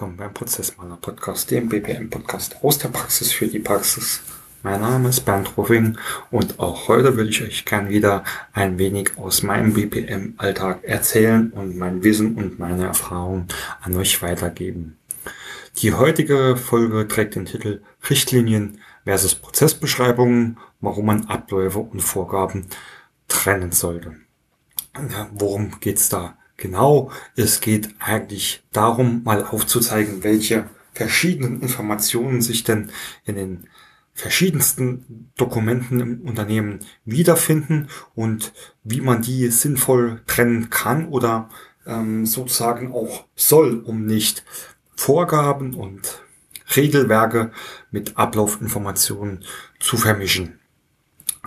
willkommen beim Prozessmaler Podcast, dem BPM Podcast aus der Praxis für die Praxis. Mein Name ist Bernd Ruffing und auch heute würde ich euch gern wieder ein wenig aus meinem BPM Alltag erzählen und mein Wissen und meine Erfahrungen an euch weitergeben. Die heutige Folge trägt den Titel Richtlinien versus Prozessbeschreibungen, warum man Abläufe und Vorgaben trennen sollte. Worum geht's da? Genau, es geht eigentlich darum, mal aufzuzeigen, welche verschiedenen Informationen sich denn in den verschiedensten Dokumenten im Unternehmen wiederfinden und wie man die sinnvoll trennen kann oder ähm, sozusagen auch soll, um nicht Vorgaben und Regelwerke mit Ablaufinformationen zu vermischen.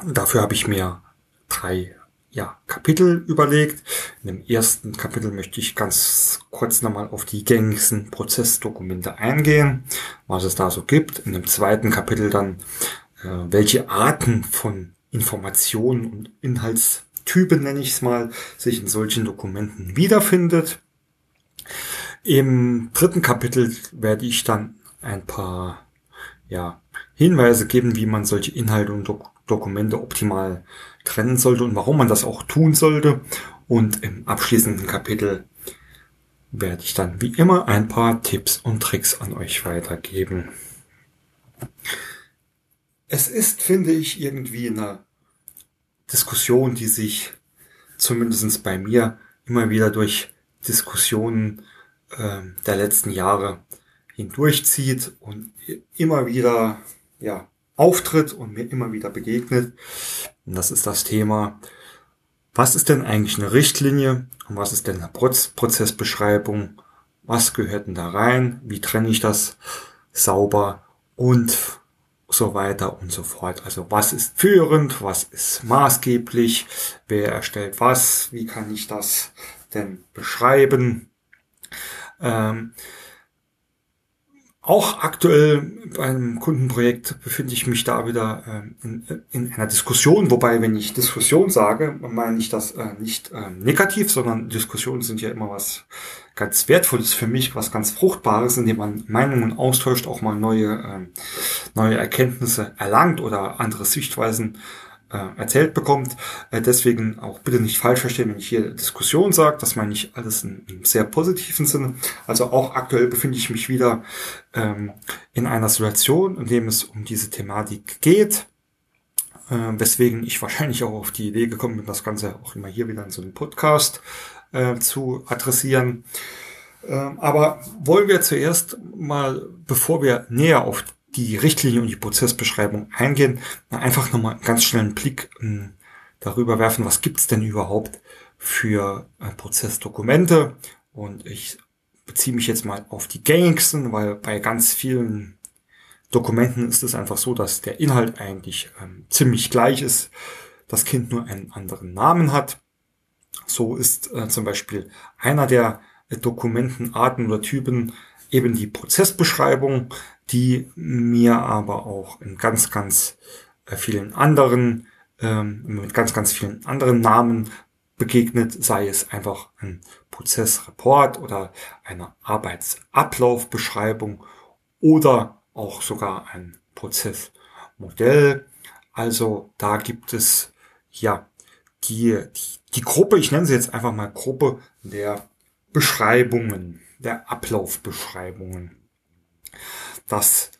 Dafür habe ich mir drei ja, Kapitel überlegt. In dem ersten Kapitel möchte ich ganz kurz nochmal auf die gängigsten Prozessdokumente eingehen, was es da so gibt. In dem zweiten Kapitel dann, äh, welche Arten von Informationen und Inhaltstypen, nenne ich es mal, sich in solchen Dokumenten wiederfindet. Im dritten Kapitel werde ich dann ein paar ja, Hinweise geben, wie man solche Inhalte und Dok Dokumente optimal trennen sollte und warum man das auch tun sollte. Und im abschließenden Kapitel werde ich dann wie immer ein paar Tipps und Tricks an euch weitergeben. Es ist, finde ich, irgendwie eine Diskussion, die sich zumindest bei mir immer wieder durch Diskussionen äh, der letzten Jahre hindurchzieht und immer wieder ja, auftritt und mir immer wieder begegnet. Und das ist das Thema, was ist denn eigentlich eine Richtlinie und was ist denn eine Prozessbeschreibung? Was gehört denn da rein? Wie trenne ich das sauber und so weiter und so fort. Also was ist führend, was ist maßgeblich, wer erstellt was, wie kann ich das denn beschreiben? Ähm, auch aktuell beim Kundenprojekt befinde ich mich da wieder ähm, in, in, einer Diskussion, wobei, wenn ich Diskussion sage, meine ich das äh, nicht äh, negativ, sondern Diskussionen sind ja immer was ganz Wertvolles für mich, was ganz Fruchtbares, indem man Meinungen austauscht, auch mal neue, äh, neue Erkenntnisse erlangt oder andere Sichtweisen äh, erzählt bekommt. Äh, deswegen auch bitte nicht falsch verstehen, wenn ich hier Diskussion sage. Das meine ich alles in, in sehr positiven Sinne. Also auch aktuell befinde ich mich wieder ähm, in einer Situation, in dem es um diese Thematik geht. Äh, weswegen ich wahrscheinlich auch auf die Idee gekommen bin, das Ganze auch immer hier wieder in so einem Podcast äh, zu adressieren. Ähm, aber wollen wir zuerst mal, bevor wir näher auf die Richtlinie und die Prozessbeschreibung eingehen, einfach nochmal einen ganz schnellen Blick ähm, darüber werfen, was gibt's denn überhaupt für äh, Prozessdokumente. Und ich beziehe mich jetzt mal auf die gängigsten, weil bei ganz vielen Dokumenten ist es einfach so, dass der Inhalt eigentlich ähm, ziemlich gleich ist, das Kind nur einen anderen Namen hat. So ist äh, zum Beispiel einer der äh, Dokumentenarten oder Typen eben die Prozessbeschreibung die mir aber auch in ganz, ganz äh, vielen anderen, ähm, mit ganz, ganz vielen anderen Namen begegnet, sei es einfach ein Prozessreport oder eine Arbeitsablaufbeschreibung oder auch sogar ein Prozessmodell. Also da gibt es ja die, die, die Gruppe, ich nenne sie jetzt einfach mal Gruppe der Beschreibungen, der Ablaufbeschreibungen dass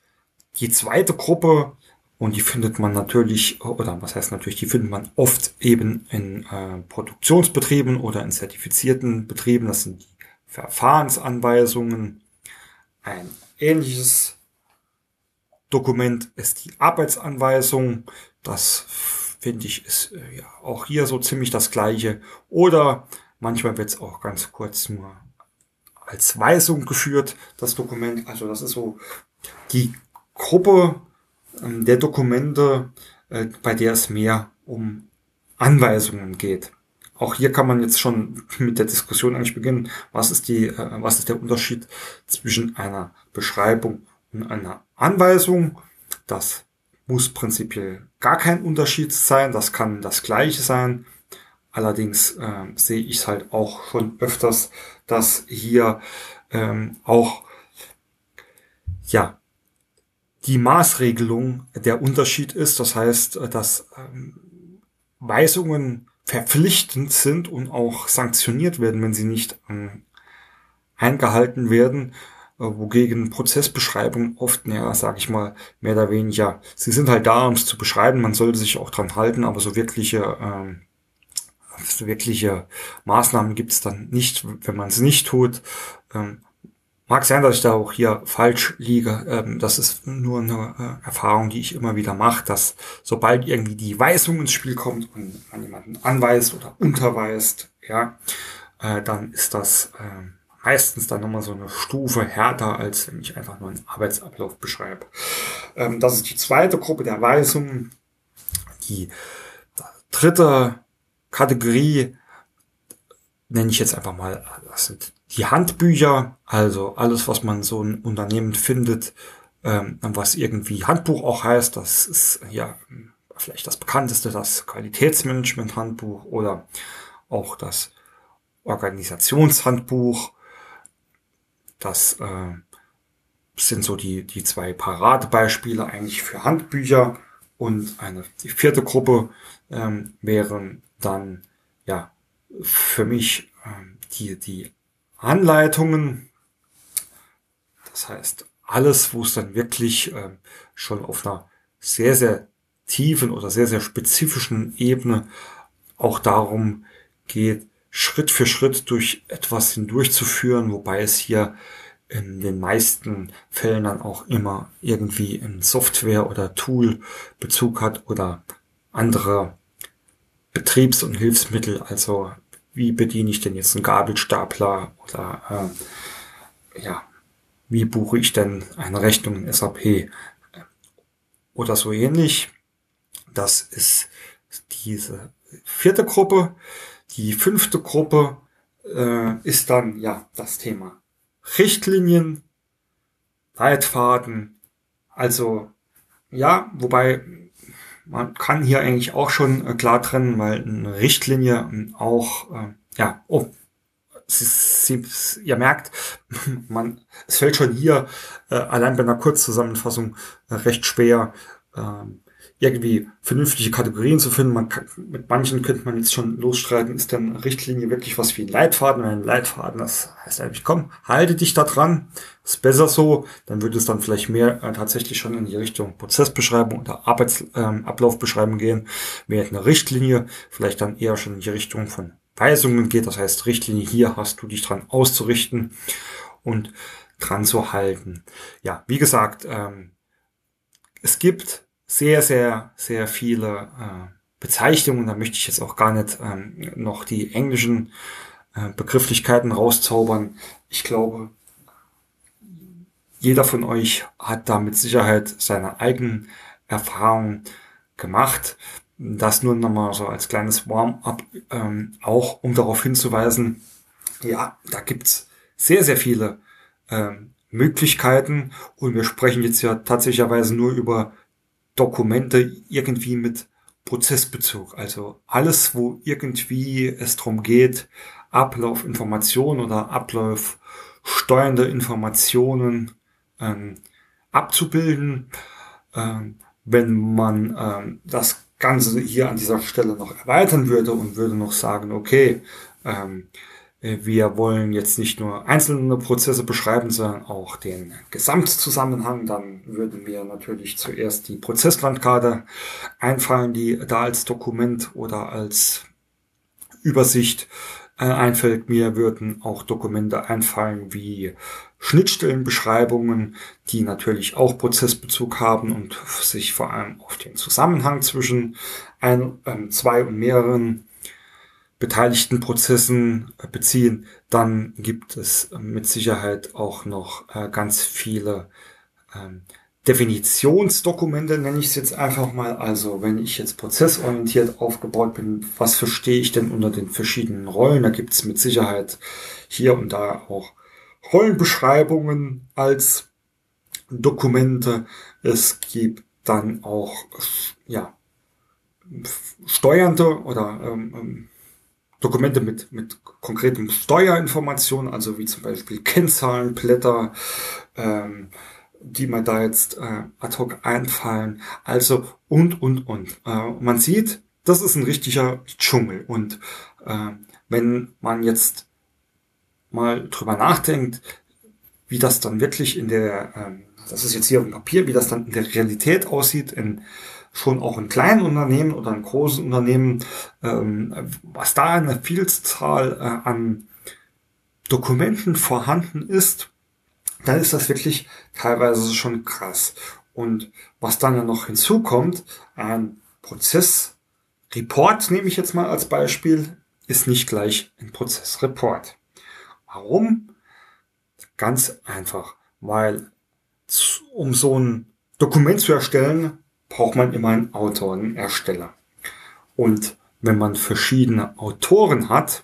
die zweite Gruppe, und die findet man natürlich, oder was heißt natürlich, die findet man oft eben in äh, Produktionsbetrieben oder in zertifizierten Betrieben, das sind die Verfahrensanweisungen. Ein ähnliches Dokument ist die Arbeitsanweisung. Das finde ich ist äh, ja auch hier so ziemlich das gleiche. Oder manchmal wird es auch ganz kurz nur als Weisung geführt, das Dokument. Also das ist so die Gruppe ähm, der Dokumente, äh, bei der es mehr um Anweisungen geht. Auch hier kann man jetzt schon mit der Diskussion eigentlich beginnen. Was ist die, äh, was ist der Unterschied zwischen einer Beschreibung und einer Anweisung? Das muss prinzipiell gar kein Unterschied sein. Das kann das Gleiche sein. Allerdings äh, sehe ich es halt auch schon öfters, dass hier ähm, auch ja, die Maßregelung der Unterschied ist. Das heißt, dass ähm, Weisungen verpflichtend sind und auch sanktioniert werden, wenn sie nicht ähm, eingehalten werden, äh, wogegen Prozessbeschreibungen oft, ja, sag ich mal, mehr oder weniger, sie sind halt da, um es zu beschreiben, man sollte sich auch dran halten, aber so wirkliche, ähm, so wirkliche Maßnahmen gibt es dann nicht, wenn man es nicht tut. Ähm, Mag sein, dass ich da auch hier falsch liege. Ähm, das ist nur eine äh, Erfahrung, die ich immer wieder mache, dass sobald irgendwie die Weisung ins Spiel kommt und man jemanden anweist oder unterweist, ja, äh, dann ist das äh, meistens dann nochmal so eine Stufe härter, als wenn ich einfach nur einen Arbeitsablauf beschreibe. Ähm, das ist die zweite Gruppe der Weisungen. Die dritte Kategorie nenne ich jetzt einfach mal, das sind die Handbücher, also alles, was man so ein Unternehmen findet, ähm, was irgendwie Handbuch auch heißt, das ist ja vielleicht das bekannteste, das Qualitätsmanagement-Handbuch oder auch das Organisationshandbuch. Das äh, sind so die, die zwei Paradebeispiele eigentlich für Handbücher. Und eine, die vierte Gruppe ähm, wären dann ja für mich ähm, die, die Anleitungen. Das heißt, alles, wo es dann wirklich äh, schon auf einer sehr, sehr tiefen oder sehr, sehr spezifischen Ebene auch darum geht, Schritt für Schritt durch etwas hindurchzuführen, wobei es hier in den meisten Fällen dann auch immer irgendwie in Software oder Tool Bezug hat oder andere Betriebs- und Hilfsmittel, also wie bediene ich denn jetzt einen Gabelstapler oder äh, ja, wie buche ich denn eine Rechnung in SAP oder so ähnlich. Das ist diese vierte Gruppe. Die fünfte Gruppe äh, ist dann ja das Thema Richtlinien, Leitfaden. Also ja, wobei man kann hier eigentlich auch schon äh, klar trennen, weil eine Richtlinie auch, äh, ja, oh, sie, sie, ihr merkt, man, es fällt schon hier äh, allein bei einer Kurzzusammenfassung äh, recht schwer, ähm, irgendwie vernünftige Kategorien zu finden. Man kann, mit manchen könnte man jetzt schon losstreiten, ist denn Richtlinie wirklich was wie ein Leitfaden? Ein Leitfaden, das heißt eigentlich, komm, halte dich da dran, ist besser so, dann würde es dann vielleicht mehr äh, tatsächlich schon in die Richtung Prozessbeschreibung oder Arbeitsablaufbeschreibung ähm, gehen, während eine Richtlinie vielleicht dann eher schon in die Richtung von Weisungen geht. Das heißt, Richtlinie hier hast du dich dran auszurichten und dran zu halten. Ja, wie gesagt, ähm, es gibt sehr, sehr, sehr viele äh, Bezeichnungen. Da möchte ich jetzt auch gar nicht ähm, noch die englischen äh, Begrifflichkeiten rauszaubern. Ich glaube, jeder von euch hat da mit Sicherheit seine eigenen Erfahrungen gemacht. Das nur nochmal so als kleines Warm-up, ähm, auch um darauf hinzuweisen, ja, da gibt's sehr, sehr viele ähm, Möglichkeiten und wir sprechen jetzt ja tatsächlicherweise nur über Dokumente irgendwie mit Prozessbezug. Also alles, wo irgendwie es darum geht, Ablaufinformationen oder Ablauf steuernde Informationen ähm, abzubilden. Ähm, wenn man ähm, das Ganze hier an dieser Stelle noch erweitern würde und würde noch sagen, okay, ähm, äh, wir wollen jetzt nicht nur einzelne Prozesse beschreiben, sondern auch den Gesamtzusammenhang. Dann würden wir natürlich zuerst die Prozesslandkarte einfallen, die da als Dokument oder als Übersicht äh, einfällt. Mir würden auch Dokumente einfallen wie Schnittstellenbeschreibungen, die natürlich auch Prozessbezug haben und sich vor allem auf den Zusammenhang zwischen ein, ähm, zwei und mehreren beteiligten Prozessen äh, beziehen, dann gibt es mit Sicherheit auch noch äh, ganz viele ähm, Definitionsdokumente, nenne ich es jetzt einfach mal. Also wenn ich jetzt prozessorientiert aufgebaut bin, was verstehe ich denn unter den verschiedenen Rollen? Da gibt es mit Sicherheit hier und da auch Rollenbeschreibungen als Dokumente. Es gibt dann auch ja steuernde oder ähm, ähm Dokumente mit, mit konkreten Steuerinformationen, also wie zum Beispiel Kennzahlenblätter, ähm, die mir da jetzt äh, ad hoc einfallen. Also und, und, und. Äh, man sieht, das ist ein richtiger Dschungel. Und äh, wenn man jetzt mal drüber nachdenkt, wie das dann wirklich in der, ähm, das ist jetzt hier auf dem Papier, wie das dann in der Realität aussieht, in schon auch in kleinen Unternehmen oder in großen Unternehmen, ähm, was da eine Vielzahl äh, an Dokumenten vorhanden ist, dann ist das wirklich teilweise schon krass. Und was dann ja noch hinzukommt, ein Prozessreport nehme ich jetzt mal als Beispiel, ist nicht gleich ein Prozessreport. Warum? Ganz einfach, weil um so ein Dokument zu erstellen, braucht man immer einen Autor, einen Ersteller. Und wenn man verschiedene Autoren hat,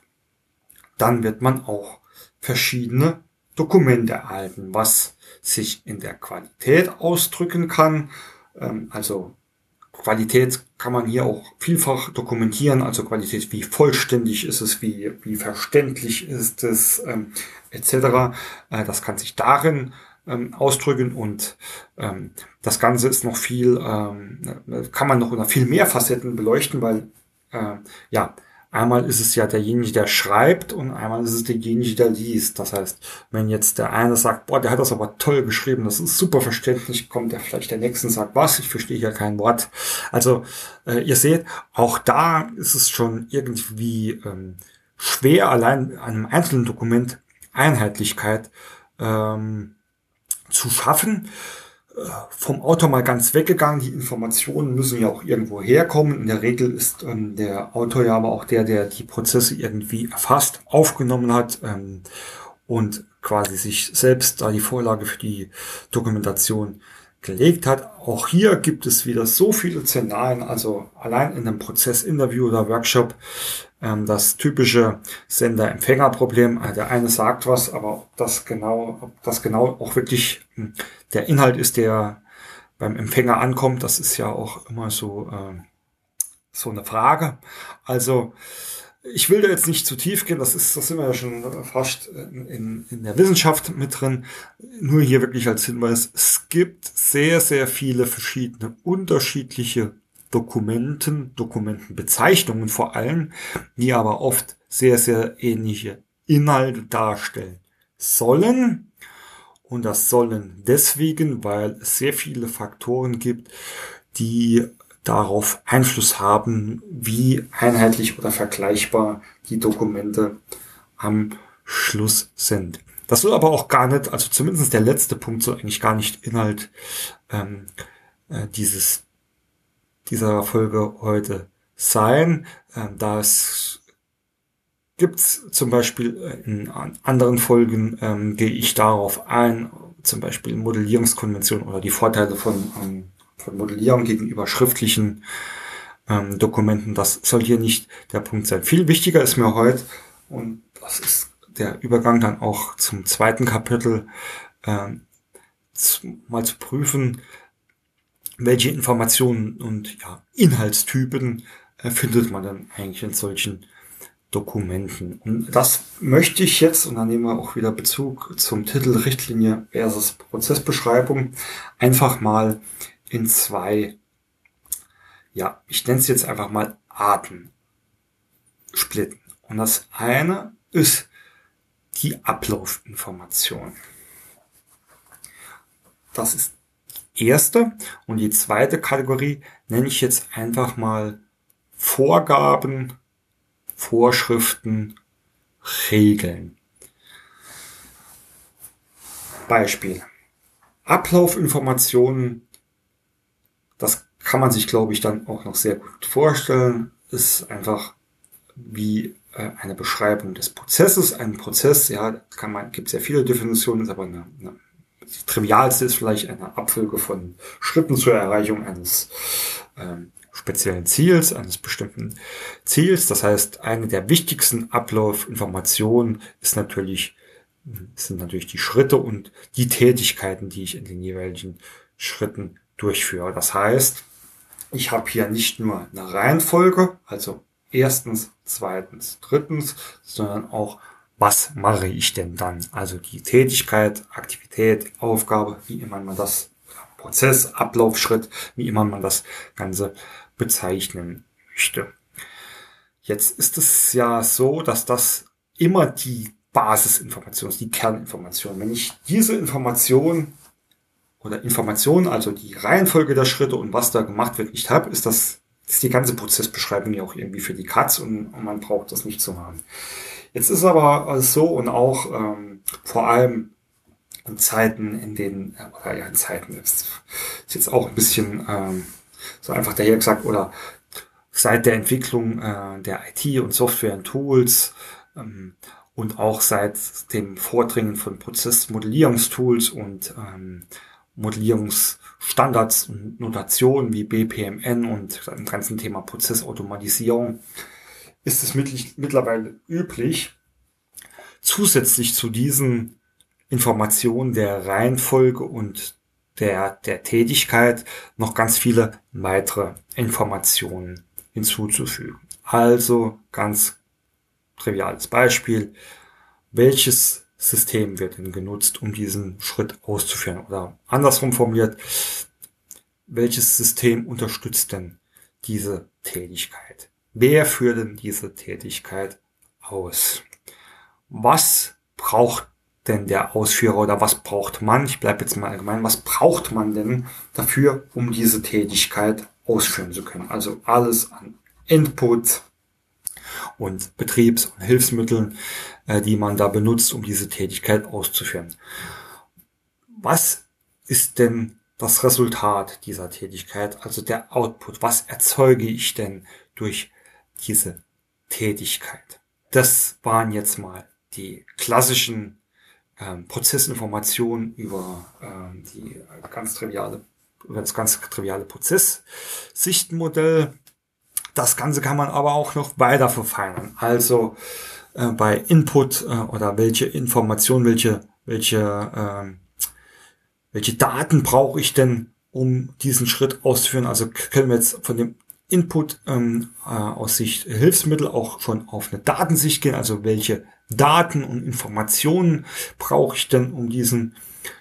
dann wird man auch verschiedene Dokumente erhalten, was sich in der Qualität ausdrücken kann. Ähm, also Qualität kann man hier auch vielfach dokumentieren, also Qualität, wie vollständig ist es, wie, wie verständlich ist es, ähm, etc. Äh, das kann sich darin ähm, ausdrücken und ähm, das Ganze ist noch viel, ähm, kann man noch unter viel mehr Facetten beleuchten, weil äh, ja, Einmal ist es ja derjenige, der schreibt und einmal ist es derjenige, der liest. Das heißt, wenn jetzt der eine sagt, boah, der hat das aber toll geschrieben, das ist super verständlich, kommt der vielleicht der nächste und sagt, was, ich verstehe ja kein Wort. Also äh, ihr seht, auch da ist es schon irgendwie ähm, schwer, allein einem einzelnen Dokument Einheitlichkeit ähm, zu schaffen vom Autor mal ganz weggegangen. Die Informationen müssen ja auch irgendwo herkommen. In der Regel ist ähm, der Autor ja aber auch der, der die Prozesse irgendwie erfasst, aufgenommen hat ähm, und quasi sich selbst da die Vorlage für die Dokumentation gelegt hat. Auch hier gibt es wieder so viele Szenarien, also allein in einem Prozessinterview oder Workshop ähm, das typische Sender-Empfänger-Problem. Äh, der eine sagt was, aber ob das genau, ob das genau auch wirklich hm, der Inhalt ist, der beim Empfänger ankommt, das ist ja auch immer so, äh, so eine Frage. Also, ich will da jetzt nicht zu tief gehen, das ist, das sind wir ja schon fast in, in der Wissenschaft mit drin. Nur hier wirklich als Hinweis, es gibt sehr, sehr viele verschiedene unterschiedliche Dokumenten, Dokumentenbezeichnungen vor allem, die aber oft sehr, sehr ähnliche Inhalte darstellen sollen. Und das sollen deswegen, weil es sehr viele Faktoren gibt, die darauf Einfluss haben, wie einheitlich oder vergleichbar die Dokumente am Schluss sind. Das soll aber auch gar nicht, also zumindest der letzte Punkt soll eigentlich gar nicht Inhalt ähm, äh, dieses dieser Folge heute sein. Ähm, das gibt's zum Beispiel in anderen Folgen, ähm, gehe ich darauf ein, zum Beispiel Modellierungskonvention oder die Vorteile von, ähm, von Modellierung gegenüber schriftlichen Dokumenten. Das soll hier nicht der Punkt sein. Viel wichtiger ist mir heute, und das ist der Übergang dann auch zum zweiten Kapitel, mal zu prüfen, welche Informationen und ja, Inhaltstypen äh, findet man dann eigentlich in solchen Dokumenten. Und das möchte ich jetzt, und dann nehmen wir auch wieder Bezug zum Titel Richtlinie versus Prozessbeschreibung, einfach mal in zwei, ja, ich nenne es jetzt einfach mal Arten splitten. Und das eine ist die Ablaufinformation. Das ist erste. Und die zweite Kategorie nenne ich jetzt einfach mal Vorgaben, Vorschriften, Regeln. Beispiel. Ablaufinformationen, das kann man sich, glaube ich, dann auch noch sehr gut vorstellen, ist einfach wie äh, eine Beschreibung des Prozesses. Ein Prozess, ja, kann man, gibt sehr viele Definitionen, ist aber eine, eine trivialste ist vielleicht eine Abfolge von Schritten zur Erreichung eines ähm, speziellen Ziels, eines bestimmten Ziels. Das heißt, eine der wichtigsten Ablaufinformationen ist natürlich, sind natürlich die Schritte und die Tätigkeiten, die ich in den jeweiligen Schritten durchführe. Das heißt, ich habe hier nicht nur eine Reihenfolge, also erstens, zweitens, drittens, sondern auch was mache ich denn dann? Also die Tätigkeit, Aktivität, Aufgabe, wie immer man das Prozess, Ablaufschritt, wie immer man das Ganze bezeichnen möchte. Jetzt ist es ja so, dass das immer die Basisinformation ist, die Kerninformation. Wenn ich diese Information oder Information, also die Reihenfolge der Schritte und was da gemacht wird, nicht habe, ist das ist die ganze Prozessbeschreibung ja auch irgendwie für die Katz und, und man braucht das nicht zu haben. Jetzt ist aber so und auch ähm, vor allem in Zeiten, in denen, oder ja, in Zeiten ist, ist jetzt auch ein bisschen ähm, so einfach daher gesagt, oder seit der Entwicklung äh, der IT und Software und Tools ähm, und auch seit dem Vordringen von Prozessmodellierungstools und ähm, Modellierungsstandards und Notationen wie BPMN und dem ganzen Thema Prozessautomatisierung ist es mittlerweile üblich, zusätzlich zu diesen Informationen der Reihenfolge und der, der Tätigkeit noch ganz viele weitere Informationen hinzuzufügen. Also ganz triviales Beispiel. Welches System wird denn genutzt, um diesen Schritt auszuführen? Oder andersrum formuliert, welches System unterstützt denn diese Tätigkeit? Wer führt denn diese Tätigkeit aus? Was braucht denn der Ausführer oder was braucht man? Ich bleibe jetzt mal allgemein. Was braucht man denn dafür, um diese Tätigkeit ausführen zu können? Also alles an Input und Betriebs- und Hilfsmitteln, äh, die man da benutzt, um diese Tätigkeit auszuführen. Was ist denn das Resultat dieser Tätigkeit, also der Output? Was erzeuge ich denn durch diese Tätigkeit? Das waren jetzt mal die klassischen ähm, Prozessinformationen über ähm, die ganz triviale, über das ganz triviale Prozesssichtenmodell. Das Ganze kann man aber auch noch weiter verfeinern. Also äh, bei Input äh, oder welche Informationen, welche, welche, ähm, welche Daten brauche ich denn, um diesen Schritt auszuführen. Also können wir jetzt von dem Input ähm, äh, aus Sicht Hilfsmittel auch schon auf eine Datensicht gehen. Also welche Daten und Informationen brauche ich denn, um diesen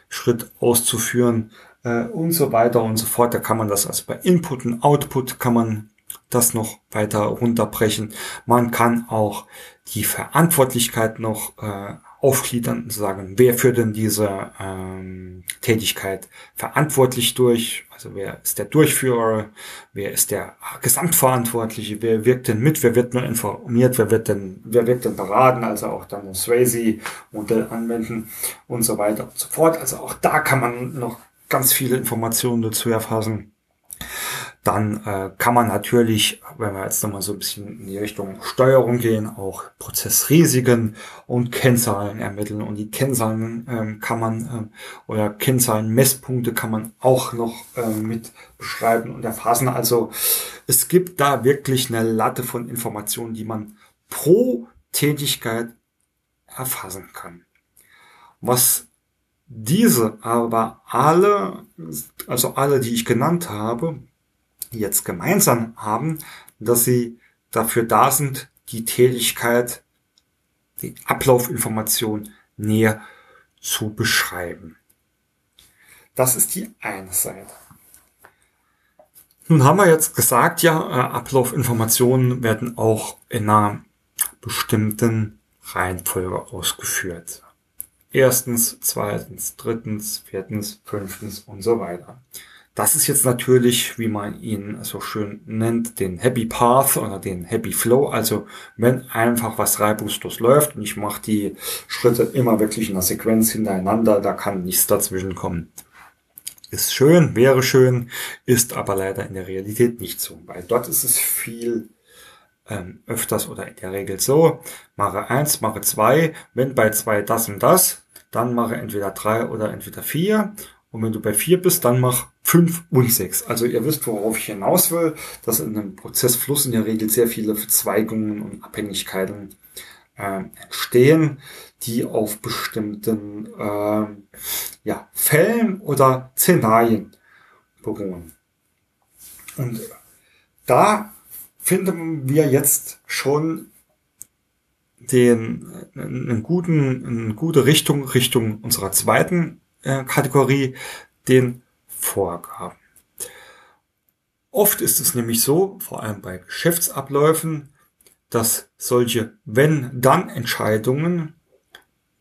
Schritt auszuführen äh, und so weiter und so fort. Da kann man das also bei Input und Output kann man das noch weiter runterbrechen. Man kann auch die Verantwortlichkeit noch äh, aufgliedern und sagen, wer führt denn diese ähm, Tätigkeit verantwortlich durch? Also wer ist der Durchführer? Wer ist der Gesamtverantwortliche? Wer wirkt denn mit? Wer wird nur informiert? Wer wird denn, wer wird denn beraten? Also auch dann das Swayze-Modell anwenden und so weiter und so fort. Also auch da kann man noch ganz viele Informationen dazu erfassen. Dann äh, kann man natürlich, wenn wir jetzt nochmal so ein bisschen in die Richtung Steuerung gehen, auch Prozessrisiken und Kennzahlen ermitteln. Und die Kennzahlen ähm, kann man ähm, oder Kennzahlenmesspunkte kann man auch noch ähm, mit beschreiben und erfassen. Also es gibt da wirklich eine Latte von Informationen, die man pro Tätigkeit erfassen kann. Was diese aber alle, also alle, die ich genannt habe, jetzt gemeinsam haben, dass sie dafür da sind, die Tätigkeit, die Ablaufinformation näher zu beschreiben. Das ist die eine Seite. Nun haben wir jetzt gesagt, ja, äh, Ablaufinformationen werden auch in einer bestimmten Reihenfolge ausgeführt. Erstens, zweitens, drittens, viertens, fünftens und so weiter. Das ist jetzt natürlich, wie man ihn so schön nennt, den Happy Path oder den Happy Flow. Also wenn einfach was reibungslos läuft und ich mache die Schritte immer wirklich in der Sequenz hintereinander, da kann nichts dazwischen kommen. Ist schön, wäre schön, ist aber leider in der Realität nicht so, weil dort ist es viel ähm, öfters oder in der Regel so, mache eins, mache zwei, wenn bei zwei das und das, dann mache entweder drei oder entweder vier und wenn du bei vier bist, dann mach fünf und sechs. Also ihr wisst, worauf ich hinaus will, dass in einem Prozessfluss in der Regel sehr viele Verzweigungen und Abhängigkeiten äh, entstehen, die auf bestimmten äh, ja, Fällen oder Szenarien beruhen. Und da finden wir jetzt schon den einen guten, eine gute Richtung Richtung unserer zweiten äh, Kategorie, den Vorgaben. Oft ist es nämlich so, vor allem bei Geschäftsabläufen, dass solche Wenn-Dann-Entscheidungen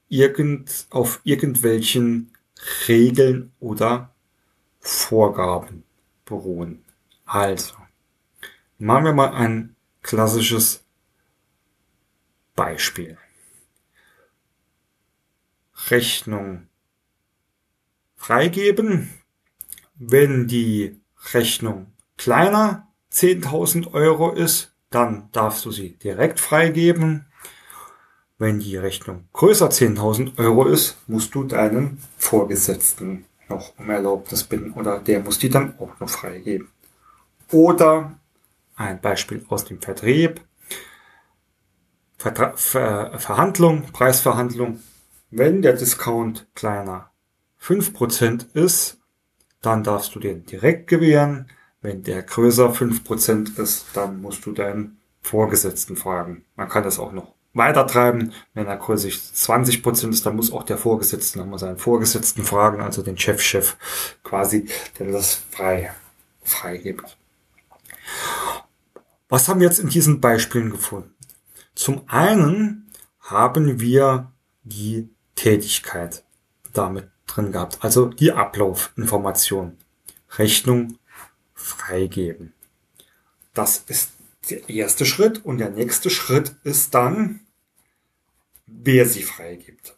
irgend, auf irgendwelchen Regeln oder Vorgaben beruhen. Also, machen wir mal ein klassisches Beispiel. Rechnung freigeben. Wenn die Rechnung kleiner 10.000 Euro ist, dann darfst du sie direkt freigeben. Wenn die Rechnung größer 10.000 Euro ist, musst du deinen Vorgesetzten noch um Erlaubnis bitten oder der muss die dann auch noch freigeben. Oder ein Beispiel aus dem Vertrieb. Vertra Ver Verhandlung, Preisverhandlung. Wenn der Discount kleiner 5% ist, dann darfst du den direkt gewähren. Wenn der größer 5% ist, dann musst du deinen Vorgesetzten fragen. Man kann das auch noch weiter treiben. Wenn er größer 20% ist, dann muss auch der Vorgesetzte nochmal seinen Vorgesetzten fragen, also den Chefchef -Chef quasi, der das frei, freigibt. Was haben wir jetzt in diesen Beispielen gefunden? Zum einen haben wir die Tätigkeit damit drin gehabt, also die Ablaufinformation. Rechnung freigeben. Das ist der erste Schritt und der nächste Schritt ist dann, wer sie freigibt.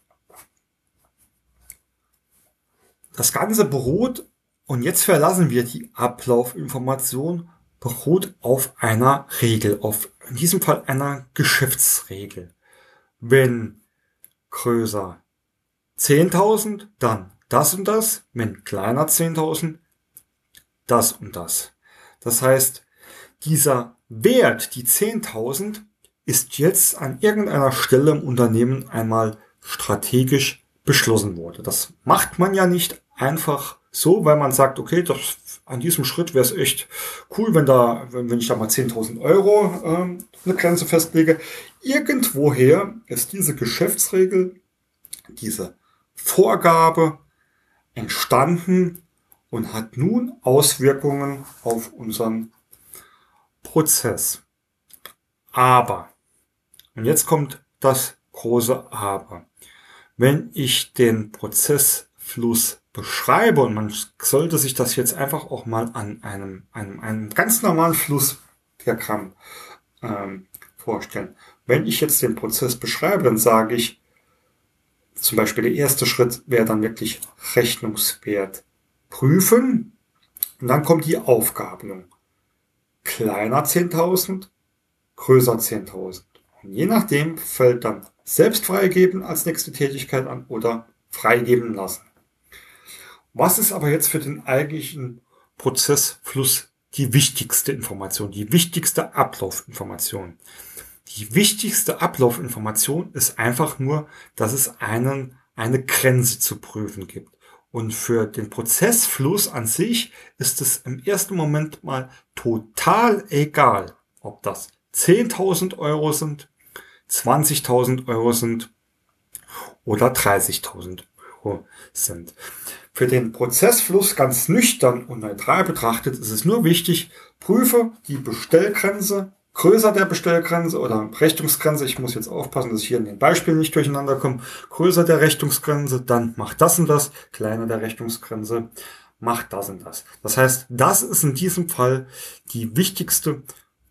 Das Ganze beruht, und jetzt verlassen wir die Ablaufinformation, beruht auf einer Regel, auf in diesem Fall einer Geschäftsregel. Wenn größer 10.000, dann das und das, wenn kleiner 10.000, das und das. Das heißt, dieser Wert, die 10.000, ist jetzt an irgendeiner Stelle im Unternehmen einmal strategisch beschlossen wurde. Das macht man ja nicht einfach so, weil man sagt, okay, das, an diesem Schritt wäre es echt cool, wenn da, wenn, wenn ich da mal 10.000 Euro ähm, eine Grenze festlege. Irgendwoher ist diese Geschäftsregel, diese Vorgabe entstanden und hat nun Auswirkungen auf unseren Prozess. Aber, und jetzt kommt das große Aber. Wenn ich den Prozessfluss beschreibe, und man sollte sich das jetzt einfach auch mal an einem, einem, einem ganz normalen Flussdiagramm ähm, vorstellen. Wenn ich jetzt den Prozess beschreibe, dann sage ich, zum Beispiel der erste Schritt wäre dann wirklich Rechnungswert prüfen. Und dann kommt die Aufgabelung. Kleiner 10.000, größer 10.000. Und je nachdem fällt dann selbst freigeben als nächste Tätigkeit an oder freigeben lassen. Was ist aber jetzt für den eigentlichen Prozessfluss die wichtigste Information, die wichtigste Ablaufinformation? Die wichtigste Ablaufinformation ist einfach nur, dass es einen, eine Grenze zu prüfen gibt. Und für den Prozessfluss an sich ist es im ersten Moment mal total egal, ob das 10.000 Euro sind, 20.000 Euro sind oder 30.000 Euro sind. Für den Prozessfluss ganz nüchtern und neutral betrachtet ist es nur wichtig, prüfe die Bestellgrenze größer der Bestellgrenze oder Rechnungsgrenze, ich muss jetzt aufpassen, dass ich hier in den Beispielen nicht durcheinander komme, größer der Rechnungsgrenze, dann macht das und das, kleiner der Rechnungsgrenze, macht das und das. Das heißt, das ist in diesem Fall die wichtigste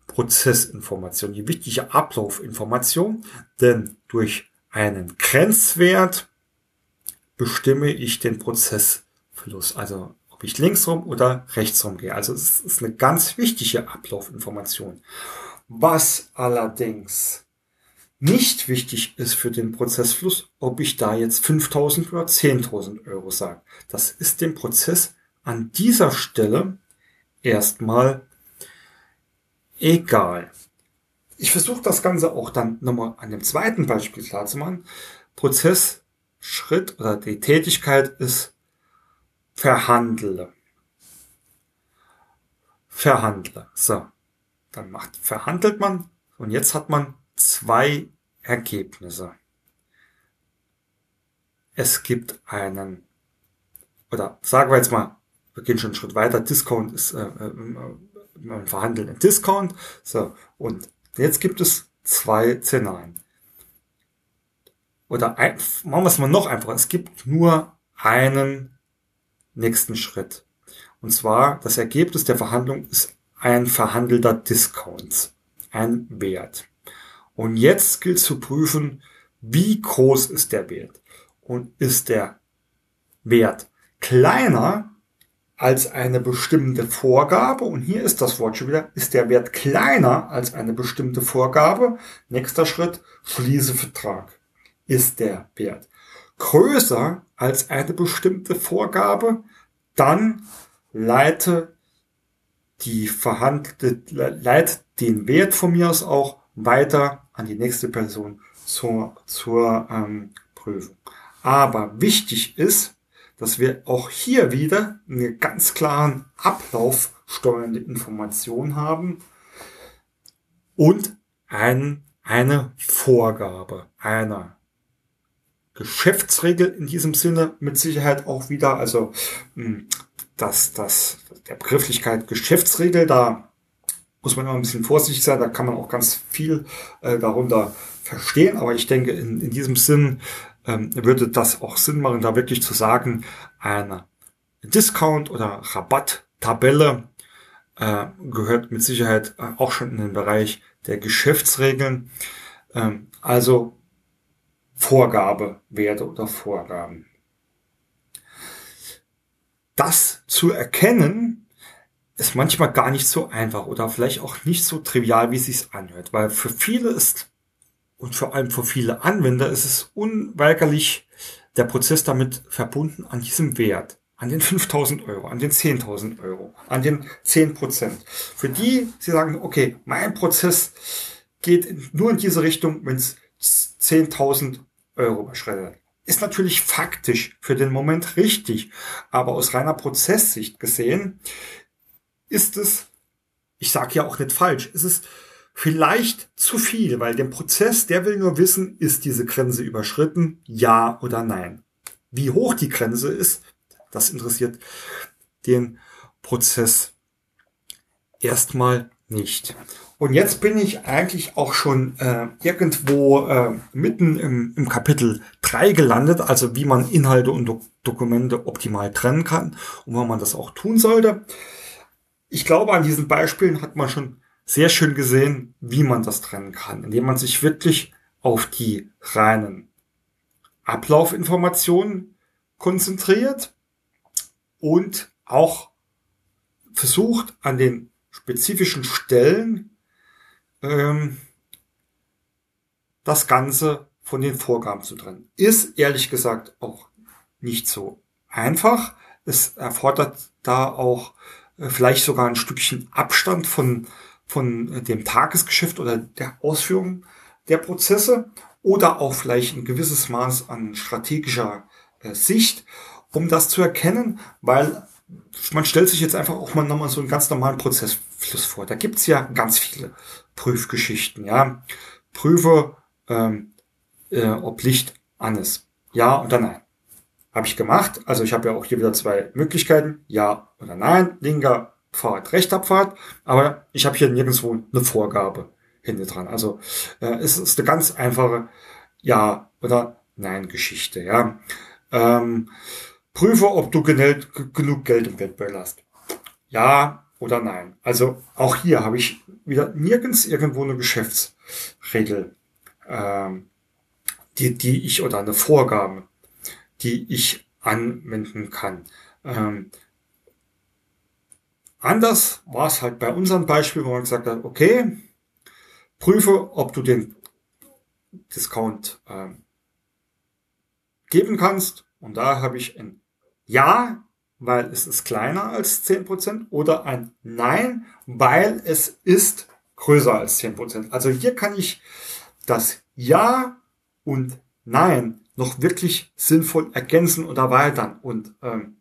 Prozessinformation, die wichtige Ablaufinformation, denn durch einen Grenzwert bestimme ich den Prozessfluss. Also ob ich linksrum oder rechtsrum gehe. Also es ist eine ganz wichtige Ablaufinformation. Was allerdings nicht wichtig ist für den Prozessfluss, ob ich da jetzt 5000 oder 10.000 Euro sage. Das ist dem Prozess an dieser Stelle erstmal egal. Ich versuche das Ganze auch dann nochmal an dem zweiten Beispiel klar zu machen. Prozessschritt oder die Tätigkeit ist verhandle. Verhandle. So dann macht, verhandelt man und jetzt hat man zwei Ergebnisse. Es gibt einen, oder sagen wir jetzt mal, wir gehen schon einen Schritt weiter, Discount ist, äh, äh, man verhandelt einen Discount, so, und jetzt gibt es zwei Szenarien. Oder ein, machen wir es mal noch einfacher, es gibt nur einen nächsten Schritt. Und zwar, das Ergebnis der Verhandlung ist ein verhandelter Discount, ein Wert. Und jetzt gilt zu prüfen, wie groß ist der Wert? Und ist der Wert kleiner als eine bestimmte Vorgabe, und hier ist das Wort schon wieder, ist der Wert kleiner als eine bestimmte Vorgabe, nächster Schritt, schließe Vertrag. Ist der Wert größer als eine bestimmte Vorgabe, dann leite die verhandelte, leite den Wert von mir aus auch weiter an die nächste Person zur, zur ähm, Prüfung. Aber wichtig ist, dass wir auch hier wieder eine ganz klaren Ablauf steuernde Information haben und ein, eine Vorgabe einer Geschäftsregel in diesem Sinne mit Sicherheit auch wieder, also hm, dass das der Begrifflichkeit Geschäftsregel, da muss man immer ein bisschen vorsichtig sein, da kann man auch ganz viel äh, darunter verstehen, aber ich denke, in, in diesem Sinn ähm, würde das auch Sinn machen, da wirklich zu sagen, eine Discount- oder Rabatttabelle äh, gehört mit Sicherheit äh, auch schon in den Bereich der Geschäftsregeln. Ähm, also Vorgabewerte oder Vorgaben. Das zu erkennen, ist manchmal gar nicht so einfach oder vielleicht auch nicht so trivial, wie es sich anhört, weil für viele ist und vor allem für viele Anwender ist es unweigerlich der Prozess damit verbunden an diesem Wert, an den 5000 Euro, an den 10.000 Euro, an den 10 Prozent. Für die, sie sagen, okay, mein Prozess geht nur in diese Richtung, wenn es 10.000 Euro überschreitet. Ist natürlich faktisch für den Moment richtig, aber aus reiner Prozesssicht gesehen ist es, ich sage ja auch nicht falsch, ist es vielleicht zu viel, weil der Prozess, der will nur wissen, ist diese Grenze überschritten, ja oder nein. Wie hoch die Grenze ist, das interessiert den Prozess erstmal nicht. Und jetzt bin ich eigentlich auch schon äh, irgendwo äh, mitten im, im Kapitel 3 gelandet, also wie man Inhalte und Do Dokumente optimal trennen kann und wann man das auch tun sollte. Ich glaube, an diesen Beispielen hat man schon sehr schön gesehen, wie man das trennen kann, indem man sich wirklich auf die reinen Ablaufinformationen konzentriert und auch versucht, an den spezifischen Stellen ähm, das Ganze von den Vorgaben zu trennen. Ist ehrlich gesagt auch nicht so einfach. Es erfordert da auch äh, vielleicht sogar ein Stückchen Abstand von, von äh, dem Tagesgeschäft oder der Ausführung der Prozesse oder auch vielleicht ein gewisses Maß an strategischer äh, Sicht, um das zu erkennen, weil man stellt sich jetzt einfach auch mal nochmal so einen ganz normalen Prozessfluss vor. Da gibt's ja ganz viele Prüfgeschichten, ja. Prüfe, ähm, äh, ob Licht an ist. Ja oder nein. Habe ich gemacht. Also ich habe ja auch hier wieder zwei Möglichkeiten. Ja oder nein. Linker Pfad, rechter Pfad. Aber ich habe hier nirgendwo eine Vorgabe hinten dran. Also äh, es ist eine ganz einfache Ja oder Nein Geschichte. Ja. Ähm, prüfe, ob du genug Geld im Geldbeutel hast. Ja oder nein. Also auch hier habe ich wieder nirgends irgendwo eine Geschäftsregel, ähm, die, die ich oder eine Vorgabe, die ich anwenden kann. Ähm, anders war es halt bei unserem Beispiel, wo man gesagt hat, okay, prüfe, ob du den Discount ähm, geben kannst. Und da habe ich ein Ja weil es ist kleiner als 10% oder ein Nein, weil es ist größer als 10%. Also hier kann ich das Ja und Nein noch wirklich sinnvoll ergänzen oder erweitern. Und ähm,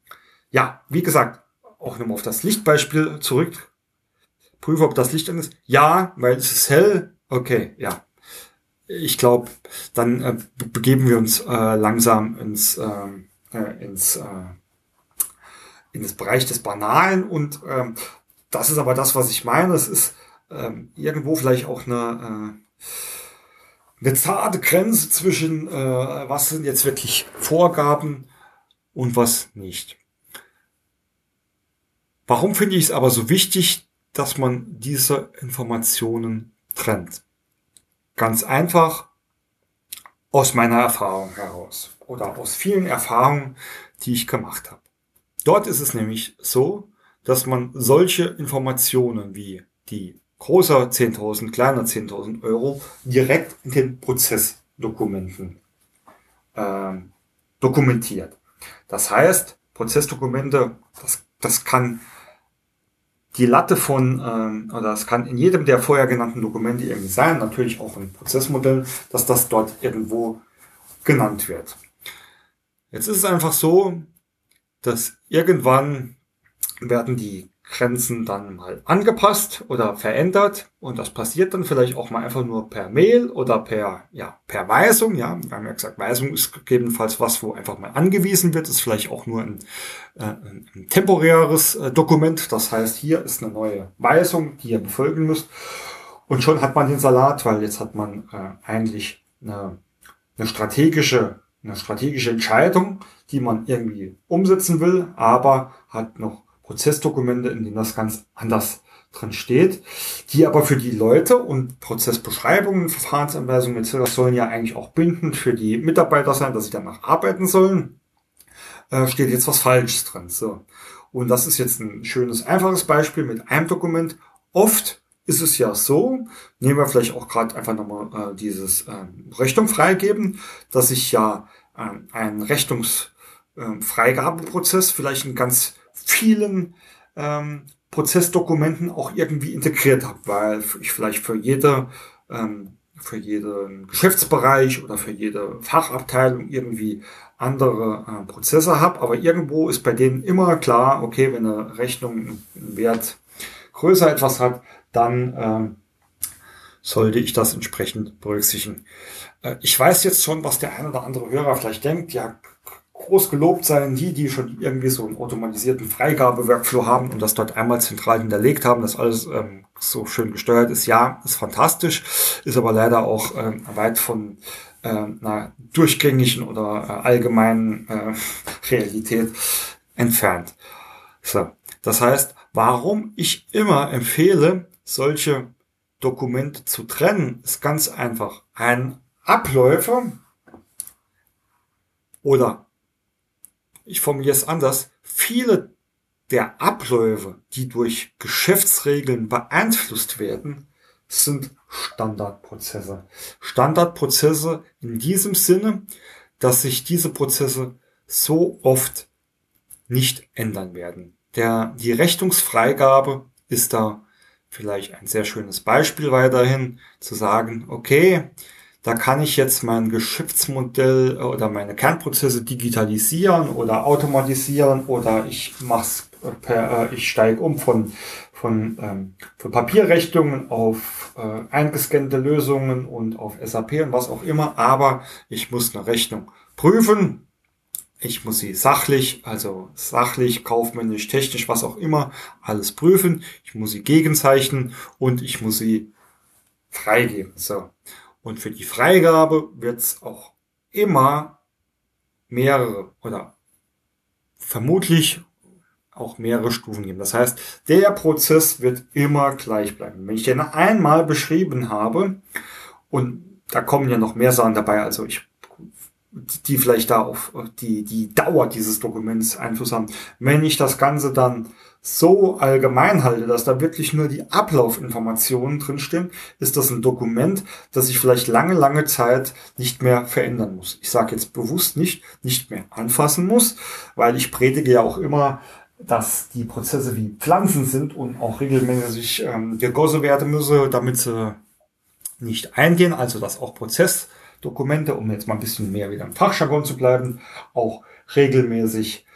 ja, wie gesagt, auch nochmal auf das Lichtbeispiel zurück. Prüfe, ob das Licht an ist. Ja, weil es ist hell. Okay, ja. Ich glaube, dann äh, begeben wir uns äh, langsam ins, ähm, äh, ins, äh, in das Bereich des Banalen und ähm, das ist aber das, was ich meine. Es ist ähm, irgendwo vielleicht auch eine, äh, eine zarte Grenze zwischen, äh, was sind jetzt wirklich Vorgaben und was nicht. Warum finde ich es aber so wichtig, dass man diese Informationen trennt? Ganz einfach aus meiner Erfahrung heraus oder aus vielen Erfahrungen, die ich gemacht habe. Dort ist es nämlich so, dass man solche Informationen wie die großer 10.000, kleiner 10.000 Euro direkt in den Prozessdokumenten äh, dokumentiert. Das heißt, Prozessdokumente, das, das kann die Latte von, ähm, oder es kann in jedem der vorher genannten Dokumente irgendwie sein, natürlich auch ein Prozessmodell, dass das dort irgendwo genannt wird. Jetzt ist es einfach so, dass irgendwann werden die Grenzen dann mal angepasst oder verändert. Und das passiert dann vielleicht auch mal einfach nur per Mail oder per ja per Weisung ja. Wir haben ja gesagt Weisung ist gegebenenfalls was wo einfach mal angewiesen wird. Ist vielleicht auch nur ein, äh, ein temporäres äh, Dokument. Das heißt hier ist eine neue Weisung die ihr befolgen müsst. Und schon hat man den Salat weil jetzt hat man äh, eigentlich eine, eine strategische eine strategische Entscheidung die man irgendwie umsetzen will aber hat noch Prozessdokumente, in denen das ganz anders drin steht, die aber für die Leute und Prozessbeschreibungen, Verfahrensanweisungen etc. sollen ja eigentlich auch bindend für die Mitarbeiter sein, dass sie danach arbeiten sollen, äh, steht jetzt was Falsches drin. So. Und das ist jetzt ein schönes, einfaches Beispiel mit einem Dokument. Oft ist es ja so, nehmen wir vielleicht auch gerade einfach nochmal äh, dieses äh, Rechnung freigeben, dass ich ja äh, einen Rechnungsfreigabeprozess vielleicht ein ganz vielen ähm, Prozessdokumenten auch irgendwie integriert habe, weil ich vielleicht für jede ähm, für jeden Geschäftsbereich oder für jede Fachabteilung irgendwie andere äh, Prozesse habe, aber irgendwo ist bei denen immer klar, okay, wenn eine Rechnung einen Wert größer etwas hat, dann ähm, sollte ich das entsprechend berücksichtigen. Äh, ich weiß jetzt schon, was der ein oder andere Hörer vielleicht denkt, ja, groß gelobt seien die, die schon irgendwie so einen automatisierten Freigabe-Workflow haben und das dort einmal zentral hinterlegt haben, dass alles ähm, so schön gesteuert ist. Ja, ist fantastisch, ist aber leider auch ähm, weit von äh, einer durchgängigen oder äh, allgemeinen äh, Realität entfernt. So, das heißt, warum ich immer empfehle, solche Dokumente zu trennen, ist ganz einfach. Ein Abläufe oder ich formuliere es anders, viele der Abläufe, die durch Geschäftsregeln beeinflusst werden, sind Standardprozesse. Standardprozesse in diesem Sinne, dass sich diese Prozesse so oft nicht ändern werden. Der, die Rechnungsfreigabe ist da vielleicht ein sehr schönes Beispiel weiterhin, zu sagen, okay, da kann ich jetzt mein Geschäftsmodell oder meine Kernprozesse digitalisieren oder automatisieren oder ich mach's per, äh, ich steige um von, von, ähm, von Papierrechnungen auf äh, eingescannte Lösungen und auf SAP und was auch immer, aber ich muss eine Rechnung prüfen. Ich muss sie sachlich, also sachlich, kaufmännisch, technisch, was auch immer, alles prüfen. Ich muss sie gegenzeichnen und ich muss sie freigeben. So. Und für die Freigabe wird es auch immer mehrere oder vermutlich auch mehrere Stufen geben. Das heißt, der Prozess wird immer gleich bleiben. Wenn ich den einmal beschrieben habe und da kommen ja noch mehr Sachen dabei, also ich die vielleicht da auf die, die Dauer dieses Dokuments Einfluss haben. Wenn ich das Ganze dann so allgemein halte, dass da wirklich nur die Ablaufinformationen drinstehen, ist das ein Dokument, das ich vielleicht lange, lange Zeit nicht mehr verändern muss. Ich sage jetzt bewusst nicht, nicht mehr anfassen muss, weil ich predige ja auch immer, dass die Prozesse wie Pflanzen sind und auch regelmäßig ähm, gegossen werden müssen, damit sie nicht eingehen, also dass auch Prozessdokumente, um jetzt mal ein bisschen mehr wieder im Fachjargon zu bleiben, auch regelmäßig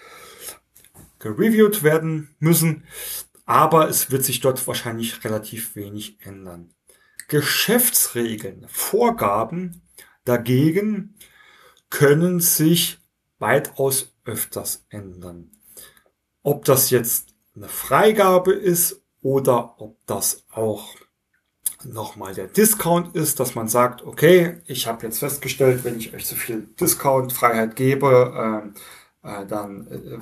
gereviewt werden müssen, aber es wird sich dort wahrscheinlich relativ wenig ändern. Geschäftsregeln, Vorgaben dagegen können sich weitaus öfters ändern. Ob das jetzt eine Freigabe ist oder ob das auch nochmal der Discount ist, dass man sagt, okay, ich habe jetzt festgestellt, wenn ich euch so viel Discount-Freiheit gebe, äh, äh, dann äh,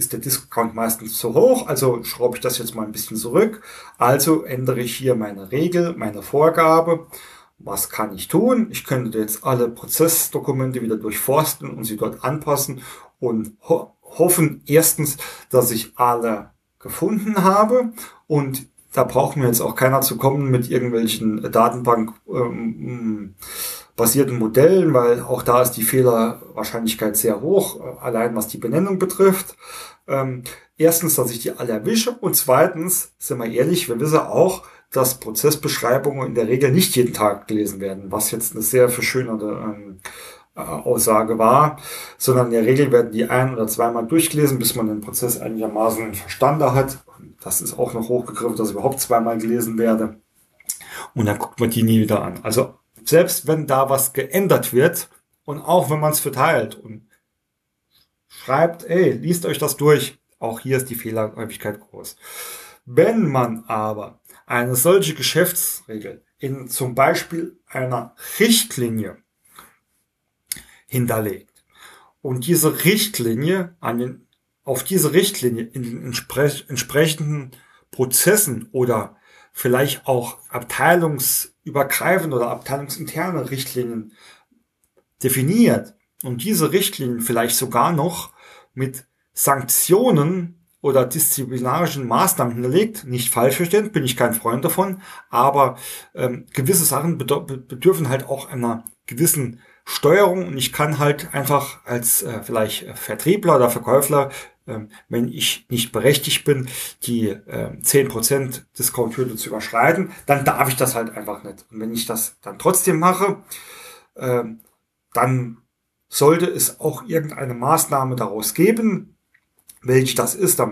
ist der Discount meistens zu hoch, also schraube ich das jetzt mal ein bisschen zurück. Also ändere ich hier meine Regel, meine Vorgabe. Was kann ich tun? Ich könnte jetzt alle Prozessdokumente wieder durchforsten und sie dort anpassen und ho hoffen erstens, dass ich alle gefunden habe und da braucht mir jetzt auch keiner zu kommen mit irgendwelchen Datenbank ähm, basierten Modellen, weil auch da ist die Fehlerwahrscheinlichkeit sehr hoch, allein was die Benennung betrifft. Ähm, erstens, dass ich die alle erwische und zweitens, sind wir ehrlich, wir wissen auch, dass Prozessbeschreibungen in der Regel nicht jeden Tag gelesen werden, was jetzt eine sehr verschönerte ähm, äh, Aussage war, sondern in der Regel werden die ein- oder zweimal durchgelesen, bis man den Prozess einigermaßen verstanden hat. Das ist auch noch hochgegriffen, dass überhaupt zweimal gelesen werde. Und dann guckt man die nie wieder an. Also selbst wenn da was geändert wird und auch wenn man es verteilt und schreibt, ey, liest euch das durch, auch hier ist die Fehlerhäufigkeit groß. Wenn man aber eine solche Geschäftsregel in zum Beispiel einer Richtlinie hinterlegt. Und diese Richtlinie an den, auf diese Richtlinie in den entspre entsprechenden Prozessen oder vielleicht auch abteilungsübergreifende oder abteilungsinterne Richtlinien definiert und diese Richtlinien vielleicht sogar noch mit Sanktionen oder disziplinarischen Maßnahmen hinterlegt. Nicht falsch verstehen, bin ich kein Freund davon, aber ähm, gewisse Sachen bedürfen halt auch einer gewissen Steuerung und ich kann halt einfach als äh, vielleicht Vertriebler oder Verkäufer, wenn ich nicht berechtigt bin, die äh, 10% Discount-Hürde zu überschreiten, dann darf ich das halt einfach nicht. Und wenn ich das dann trotzdem mache, äh, dann sollte es auch irgendeine Maßnahme daraus geben, welch das ist, da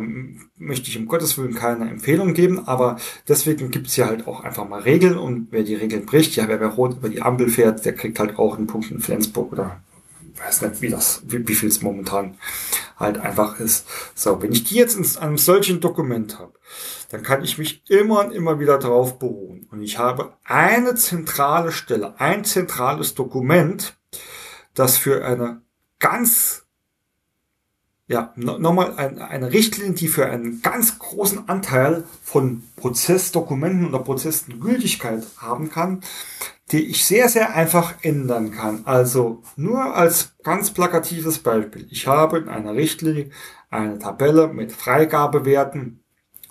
möchte ich um Gottes Willen keine Empfehlung geben, aber deswegen gibt es hier halt auch einfach mal Regeln und wer die Regeln bricht, ja, wer bei Rot über die Ampel fährt, der kriegt halt auch einen Punkt in Flensburg oder weiß nicht, wie das, wie, wie viel es momentan halt einfach ist. So, wenn ich die jetzt in einem solchen Dokument habe, dann kann ich mich immer und immer wieder darauf beruhen. Und ich habe eine zentrale Stelle, ein zentrales Dokument, das für eine ganz ja, nochmal ein, eine Richtlinie, die für einen ganz großen Anteil von Prozessdokumenten oder Prozessen Gültigkeit haben kann, die ich sehr, sehr einfach ändern kann. Also nur als ganz plakatives Beispiel. Ich habe in einer Richtlinie eine Tabelle mit Freigabewerten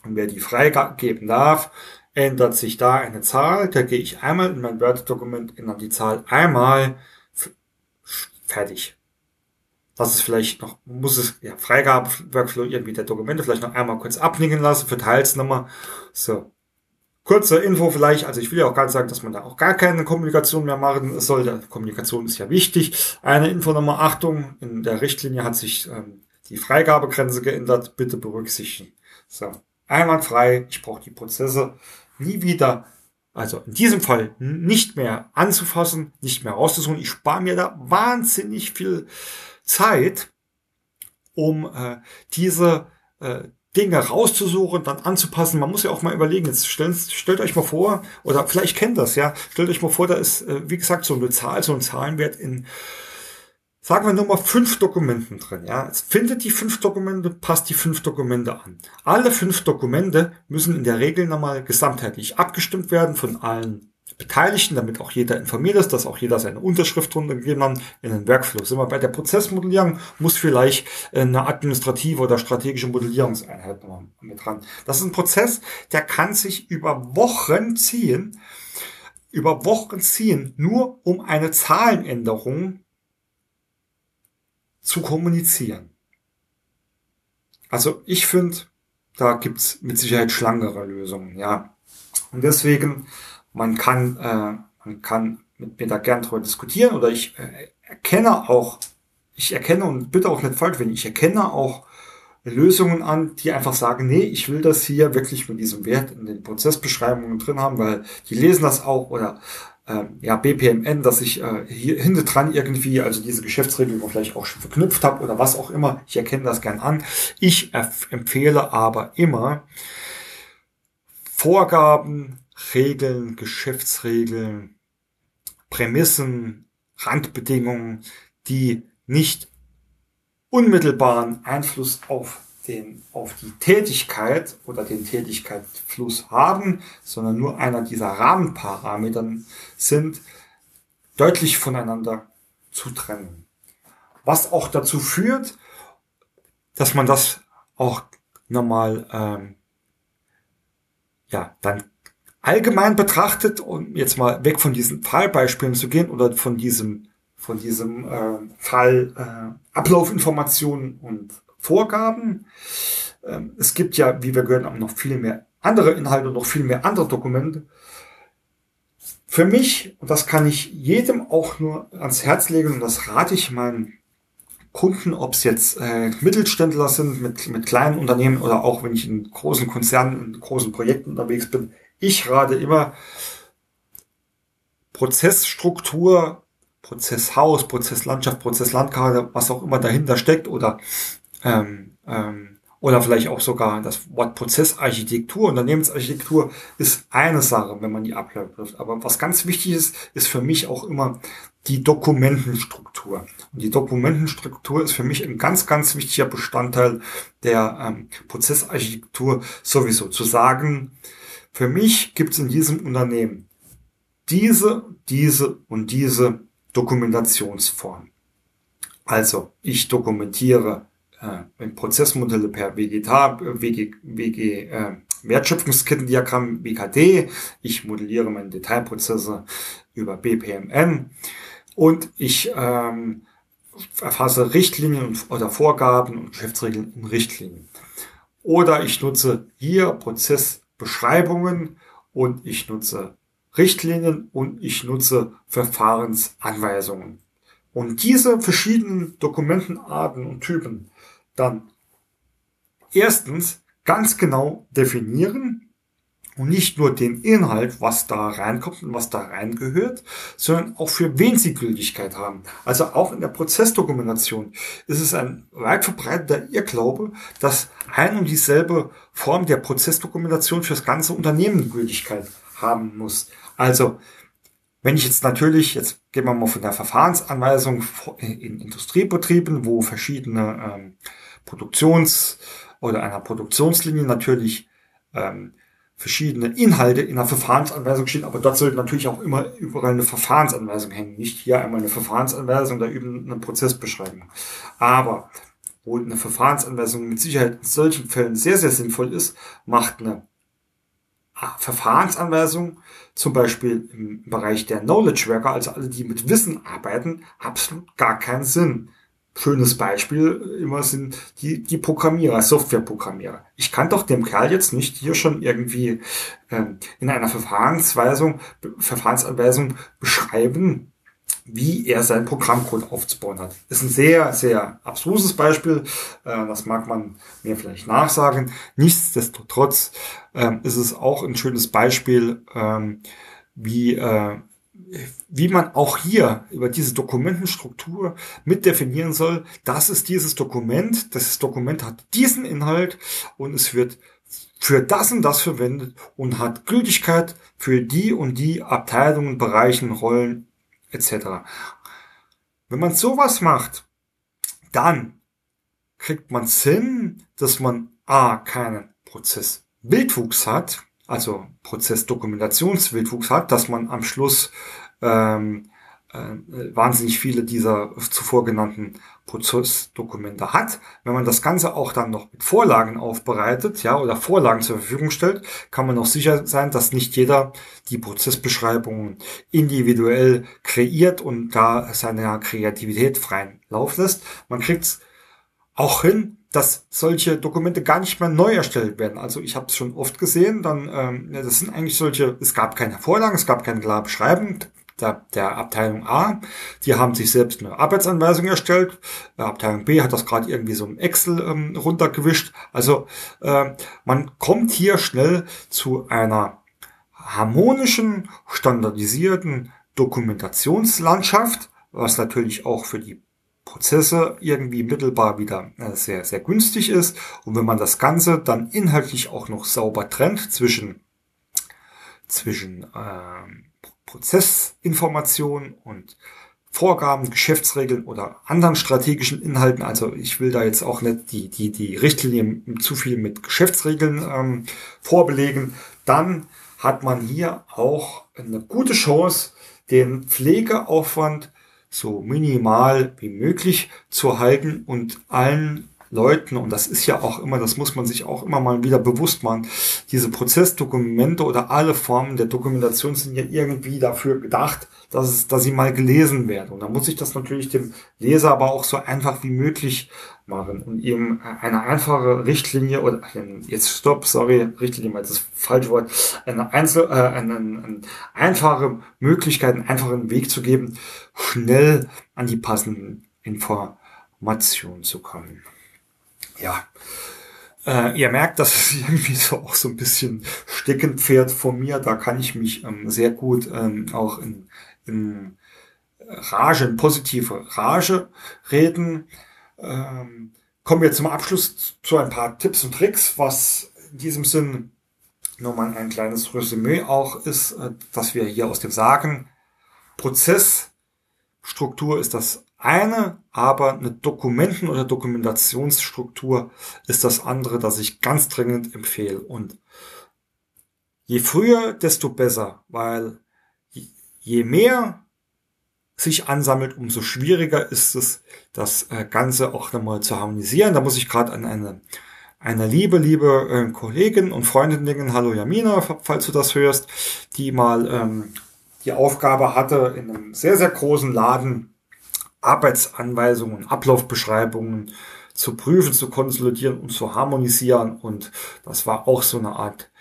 und wer die freigeben darf, ändert sich da eine Zahl. Da gehe ich einmal in mein Word-Dokument, ändere die Zahl einmal, fertig was es vielleicht noch, muss es, ja, Freigabe-Workflow irgendwie der Dokumente vielleicht noch einmal kurz abnicken lassen, verteilt nochmal. So. Kurze Info vielleicht, also ich will ja auch gar nicht sagen, dass man da auch gar keine Kommunikation mehr machen sollte. Kommunikation ist ja wichtig. Eine Info nochmal, Achtung, in der Richtlinie hat sich ähm, die Freigabegrenze geändert, bitte berücksichtigen. So, einwandfrei, ich brauche die Prozesse nie wieder also in diesem Fall nicht mehr anzufassen, nicht mehr rauszusuchen. Ich spare mir da wahnsinnig viel Zeit, um äh, diese äh, Dinge rauszusuchen, dann anzupassen. Man muss ja auch mal überlegen, jetzt stellt, stellt euch mal vor, oder vielleicht kennt das, ja, stellt euch mal vor, da ist, äh, wie gesagt, so eine Zahl, so ein Zahlenwert in, sagen wir nur mal fünf Dokumenten drin, ja. Jetzt findet die fünf Dokumente, passt die fünf Dokumente an. Alle fünf Dokumente müssen in der Regel nochmal gesamtheitlich abgestimmt werden von allen Beteiligten, damit auch jeder informiert ist, dass auch jeder seine Unterschrift drunter gegeben hat in den Workflow. Sind wir bei der Prozessmodellierung, muss vielleicht eine administrative oder strategische Modellierungseinheit noch mit dran. Das ist ein Prozess, der kann sich über Wochen ziehen, über Wochen ziehen, nur um eine Zahlenänderung zu kommunizieren. Also ich finde, da gibt's mit Sicherheit schlangere Lösungen, ja. Und deswegen man kann, äh, man kann mit mir da gern drüber diskutieren oder ich äh, erkenne auch, ich erkenne und bitte auch nicht falsch wenn ich erkenne auch Lösungen an, die einfach sagen, nee, ich will das hier wirklich mit diesem Wert in den Prozessbeschreibungen drin haben, weil die lesen das auch oder äh, ja, BPMN, dass ich äh, hier hinten dran irgendwie, also diese Geschäftsregeln vielleicht auch schon verknüpft habe oder was auch immer. Ich erkenne das gern an. Ich empfehle aber immer Vorgaben, Regeln, Geschäftsregeln, Prämissen, Randbedingungen, die nicht unmittelbaren Einfluss auf den, auf die Tätigkeit oder den Tätigkeitsfluss haben, sondern nur einer dieser Rahmenparametern sind, deutlich voneinander zu trennen. Was auch dazu führt, dass man das auch nochmal ähm, ja, dann allgemein betrachtet, um jetzt mal weg von diesen Fallbeispielen zu gehen oder von diesem, von diesem äh, Fall äh, Ablaufinformationen und Vorgaben. Ähm, es gibt ja, wie wir gehört haben, noch viel mehr andere Inhalte und noch viel mehr andere Dokumente. Für mich, und das kann ich jedem auch nur ans Herz legen, und das rate ich meinen Kunden, ob es jetzt äh, Mittelständler sind mit, mit kleinen Unternehmen oder auch wenn ich in großen Konzernen, in großen Projekten unterwegs bin, ich rate immer Prozessstruktur, Prozesshaus, Prozesslandschaft, Prozesslandkarte, was auch immer dahinter steckt oder ähm, ähm, oder vielleicht auch sogar das Wort Prozessarchitektur, Unternehmensarchitektur ist eine Sache, wenn man die Abläufe trifft. Aber was ganz wichtig ist, ist für mich auch immer die Dokumentenstruktur. Und die Dokumentenstruktur ist für mich ein ganz, ganz wichtiger Bestandteil der ähm, Prozessarchitektur sowieso. Zu sagen, für mich gibt es in diesem Unternehmen diese, diese und diese Dokumentationsform. Also ich dokumentiere äh, Prozessmodelle per WGTA, WG, WG äh, Wertschöpfungskettendiagramm WKD. Ich modelliere meine Detailprozesse über BPMN und ich ähm, erfasse Richtlinien oder Vorgaben und Geschäftsregeln in Richtlinien. Oder ich nutze hier Prozess Beschreibungen und ich nutze Richtlinien und ich nutze Verfahrensanweisungen. Und diese verschiedenen Dokumentenarten und Typen dann erstens ganz genau definieren und nicht nur den Inhalt, was da reinkommt und was da reingehört, sondern auch für wen sie Gültigkeit haben. Also auch in der Prozessdokumentation ist es ein weit verbreiteter Irrglaube, dass ein und dieselbe Form der Prozessdokumentation für das ganze Unternehmen Gültigkeit haben muss. Also wenn ich jetzt natürlich, jetzt gehen wir mal von der Verfahrensanweisung in Industriebetrieben, wo verschiedene ähm, Produktions- oder einer Produktionslinie natürlich ähm, verschiedene Inhalte in einer Verfahrensanweisung stehen, aber dort sollte natürlich auch immer überall eine Verfahrensanweisung hängen. Nicht hier einmal eine Verfahrensanweisung, da üben eine Prozessbeschreibung. Aber wo eine Verfahrensanweisung mit Sicherheit in solchen Fällen sehr, sehr sinnvoll ist, macht eine Verfahrensanweisung, zum Beispiel im Bereich der Knowledge Worker, also alle, die mit Wissen arbeiten, absolut gar keinen Sinn schönes Beispiel immer sind die, die Programmierer, Softwareprogrammierer. Ich kann doch dem Kerl jetzt nicht hier schon irgendwie ähm, in einer Verfahrensweisung, Verfahrensanweisung beschreiben, wie er seinen Programmcode aufzubauen hat. Ist ein sehr, sehr abstruses Beispiel. Äh, das mag man mir vielleicht nachsagen. Nichtsdestotrotz ähm, ist es auch ein schönes Beispiel, ähm, wie äh, wie man auch hier über diese Dokumentenstruktur mit definieren soll, das ist dieses Dokument, das Dokument hat diesen Inhalt und es wird für das und das verwendet und hat Gültigkeit für die und die Abteilungen, Bereichen, Rollen etc. Wenn man sowas macht, dann kriegt man Sinn, dass man a keinen Prozesswildwuchs hat, also Prozessdokumentationswildwuchs hat, dass man am Schluss ähm, äh, wahnsinnig viele dieser zuvor genannten Prozessdokumente hat. Wenn man das Ganze auch dann noch mit Vorlagen aufbereitet, ja, oder Vorlagen zur Verfügung stellt, kann man auch sicher sein, dass nicht jeder die Prozessbeschreibungen individuell kreiert und da seine Kreativität freien Lauf lässt. Man kriegt auch hin, dass solche Dokumente gar nicht mehr neu erstellt werden. Also ich habe es schon oft gesehen, dann ähm, ja, das sind eigentlich solche, es gab keine Vorlagen, es gab keine klare Beschreibung, der, der Abteilung A, die haben sich selbst eine Arbeitsanweisung erstellt. Äh, Abteilung B hat das gerade irgendwie so im Excel ähm, runtergewischt. Also äh, man kommt hier schnell zu einer harmonischen, standardisierten Dokumentationslandschaft, was natürlich auch für die Prozesse irgendwie mittelbar wieder äh, sehr, sehr günstig ist. Und wenn man das Ganze dann inhaltlich auch noch sauber trennt zwischen, zwischen ähm, Prozessinformationen und Vorgaben, Geschäftsregeln oder anderen strategischen Inhalten. Also ich will da jetzt auch nicht die, die, die Richtlinie zu viel mit Geschäftsregeln ähm, vorbelegen. Dann hat man hier auch eine gute Chance, den Pflegeaufwand so minimal wie möglich zu halten und allen Leuten, und das ist ja auch immer, das muss man sich auch immer mal wieder bewusst machen, diese Prozessdokumente oder alle Formen der Dokumentation sind ja irgendwie dafür gedacht, dass, es, dass sie mal gelesen werden. Und da muss ich das natürlich dem Leser aber auch so einfach wie möglich machen und ihm eine einfache Richtlinie oder jetzt stopp, sorry, Richtlinie mal das falsche Wort, eine, Einzel, äh, eine, eine einfache Möglichkeit, einen einfachen Weg zu geben, schnell an die passenden Informationen zu kommen ja, äh, ihr merkt, dass es irgendwie so auch so ein bisschen Steckenpferd von mir. Da kann ich mich ähm, sehr gut ähm, auch in, in Rage, in positive Rage reden. Ähm, kommen wir zum Abschluss zu ein paar Tipps und Tricks, was in diesem Sinn nur mal ein kleines Resümee auch ist, äh, dass wir hier aus dem Sagen, Prozessstruktur ist das eine, aber eine Dokumenten- oder Dokumentationsstruktur ist das andere, das ich ganz dringend empfehle. Und je früher, desto besser, weil je mehr sich ansammelt, umso schwieriger ist es, das äh, Ganze auch nochmal zu harmonisieren. Da muss ich gerade an eine, eine liebe, liebe äh, Kollegin und Freundin denken, hallo Jamina, falls du das hörst, die mal ähm, die Aufgabe hatte, in einem sehr, sehr großen Laden Arbeitsanweisungen, Ablaufbeschreibungen zu prüfen, zu konsolidieren und zu harmonisieren. Und das war auch so eine Art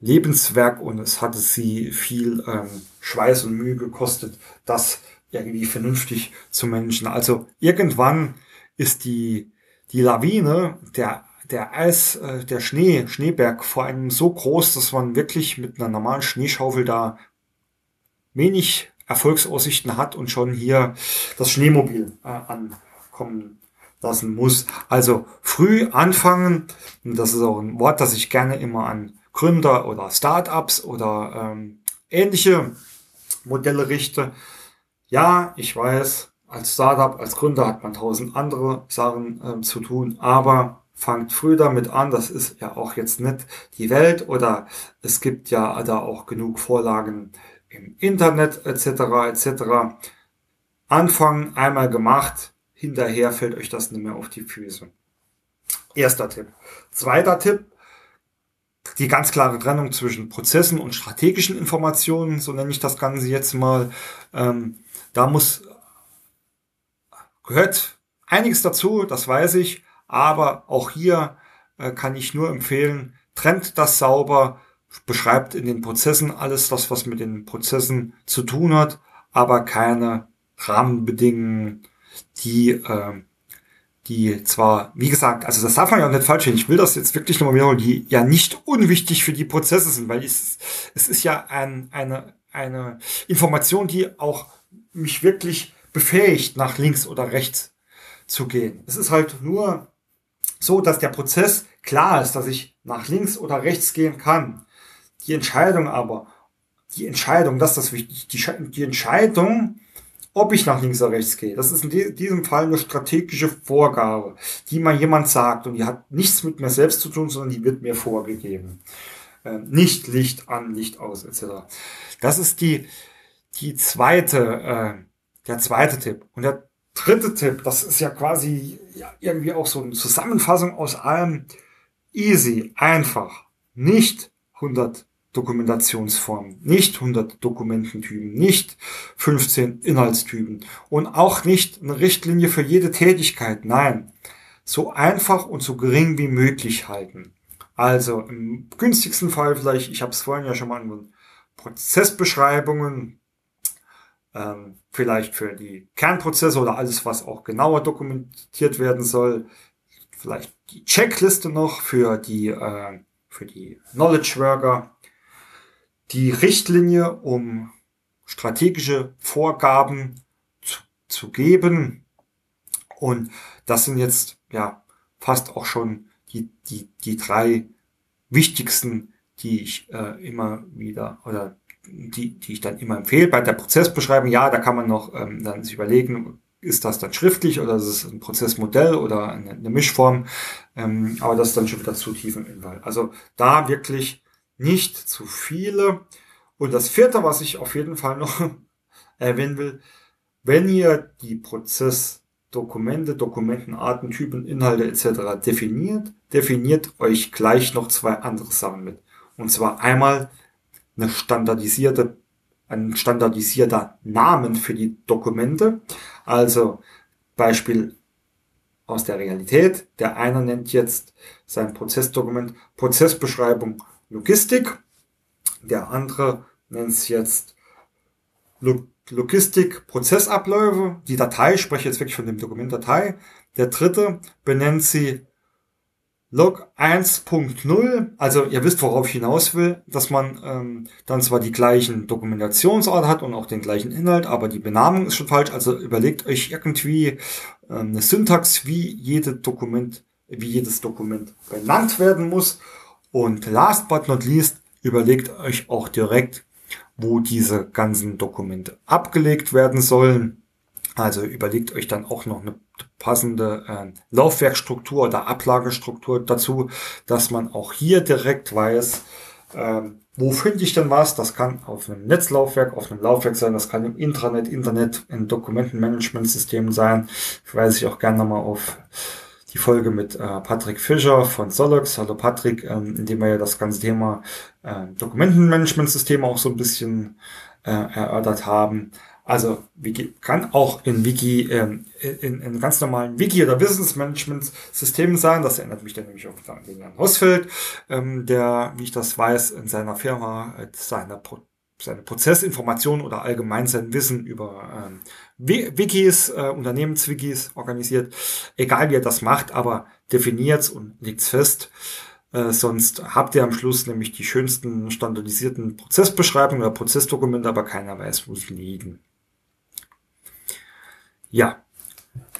Lebenswerk und es hatte sie viel ähm, Schweiß und Mühe gekostet, das irgendwie vernünftig zu managen. Also irgendwann ist die, die Lawine, der, der Eis, äh, der Schnee, Schneeberg vor einem so groß, dass man wirklich mit einer normalen Schneeschaufel da wenig Erfolgsaussichten hat und schon hier das Schneemobil äh, ankommen lassen muss. Also früh anfangen, das ist auch ein Wort, das ich gerne immer an Gründer oder Startups oder ähm, ähnliche Modelle richte. Ja, ich weiß, als Startup, als Gründer hat man tausend andere Sachen äh, zu tun, aber fangt früh damit an, das ist ja auch jetzt nicht die Welt oder es gibt ja da auch genug Vorlagen im Internet etc. etc. Anfangen einmal gemacht, hinterher fällt euch das nicht mehr auf die Füße. Erster Tipp. Zweiter Tipp, die ganz klare Trennung zwischen Prozessen und strategischen Informationen, so nenne ich das Ganze jetzt mal. Ähm, da muss gehört einiges dazu, das weiß ich, aber auch hier äh, kann ich nur empfehlen, trennt das sauber, beschreibt in den Prozessen alles das, was mit den Prozessen zu tun hat, aber keine Rahmenbedingungen, die, äh, die zwar, wie gesagt, also das darf man ja auch nicht falsch sehen, ich will das jetzt wirklich nochmal wiederholen, die ja nicht unwichtig für die Prozesse sind, weil es, es ist ja ein, eine, eine Information, die auch mich wirklich befähigt, nach links oder rechts zu gehen. Es ist halt nur so, dass der Prozess klar ist, dass ich nach links oder rechts gehen kann. Die Entscheidung aber, die Entscheidung, das ist das wichtig, die, die Entscheidung, ob ich nach links oder rechts gehe, das ist in diesem Fall eine strategische Vorgabe, die mal jemand sagt und die hat nichts mit mir selbst zu tun, sondern die wird mir vorgegeben. Ähm, nicht Licht an, Licht aus, etc. Das ist die, die zweite, äh, der zweite Tipp. Und der dritte Tipp, das ist ja quasi ja, irgendwie auch so eine Zusammenfassung aus allem easy, einfach, nicht 100 Dokumentationsformen, nicht 100 Dokumententypen, nicht 15 Inhaltstypen und auch nicht eine Richtlinie für jede Tätigkeit. Nein, so einfach und so gering wie möglich halten. Also im günstigsten Fall vielleicht, ich habe es vorhin ja schon mal an Prozessbeschreibungen, ähm, vielleicht für die Kernprozesse oder alles, was auch genauer dokumentiert werden soll. Vielleicht die Checkliste noch für die, äh, für die Knowledge Worker. Die Richtlinie, um strategische Vorgaben zu, zu geben. Und das sind jetzt ja fast auch schon die, die, die drei wichtigsten, die ich äh, immer wieder oder die, die ich dann immer empfehle. Bei der Prozessbeschreibung, ja, da kann man noch ähm, dann sich überlegen, ist das dann schriftlich oder ist es ein Prozessmodell oder eine, eine Mischform. Ähm, aber das ist dann schon wieder zu tief im Inhalt. Also da wirklich nicht zu viele. Und das vierte, was ich auf jeden Fall noch erwähnen will, wenn ihr die Prozessdokumente, Dokumentenarten, Typen, Inhalte etc. definiert, definiert euch gleich noch zwei andere Sachen mit. Und zwar einmal eine standardisierte, ein standardisierter Namen für die Dokumente. Also Beispiel aus der Realität. Der eine nennt jetzt sein Prozessdokument Prozessbeschreibung Logistik. Der andere nennt es jetzt Logistik Prozessabläufe. Die Datei, ich spreche jetzt wirklich von dem Dokument Datei. Der dritte benennt sie Log 1.0, also ihr wisst, worauf ich hinaus will, dass man ähm, dann zwar die gleichen Dokumentationsort hat und auch den gleichen Inhalt, aber die Benamung ist schon falsch. Also überlegt euch irgendwie ähm, eine Syntax, wie jede Dokument, wie jedes Dokument benannt werden muss. Und last but not least, überlegt euch auch direkt, wo diese ganzen Dokumente abgelegt werden sollen. Also überlegt euch dann auch noch eine passende äh, Laufwerkstruktur oder Ablagestruktur dazu, dass man auch hier direkt weiß, äh, wo finde ich denn was? Das kann auf einem Netzlaufwerk, auf einem Laufwerk sein, das kann im Intranet, Internet, in Dokumentenmanagementsystemen sein. Ich weise ich auch gerne nochmal auf die Folge mit äh, Patrick Fischer von Solox. Hallo Patrick, ähm, in dem wir ja das ganze Thema äh, Dokumentenmanagementsysteme auch so ein bisschen äh, erörtert haben. Also Wiki kann auch in Wiki, ähm, in, in ganz normalen Wiki- oder Business-Management-Systemen sein. Das erinnert mich dann nämlich auch an den Jan Hosfeld, ähm, der, wie ich das weiß, in seiner Firma äh, seine, Pro seine Prozessinformationen oder allgemein sein Wissen über ähm, Wikis, äh, Unternehmenswikis organisiert. Egal wie er das macht, aber definiert's und legt's fest. Äh, sonst habt ihr am Schluss nämlich die schönsten standardisierten Prozessbeschreibungen oder Prozessdokumente, aber keiner weiß, wo sie liegen. Ja,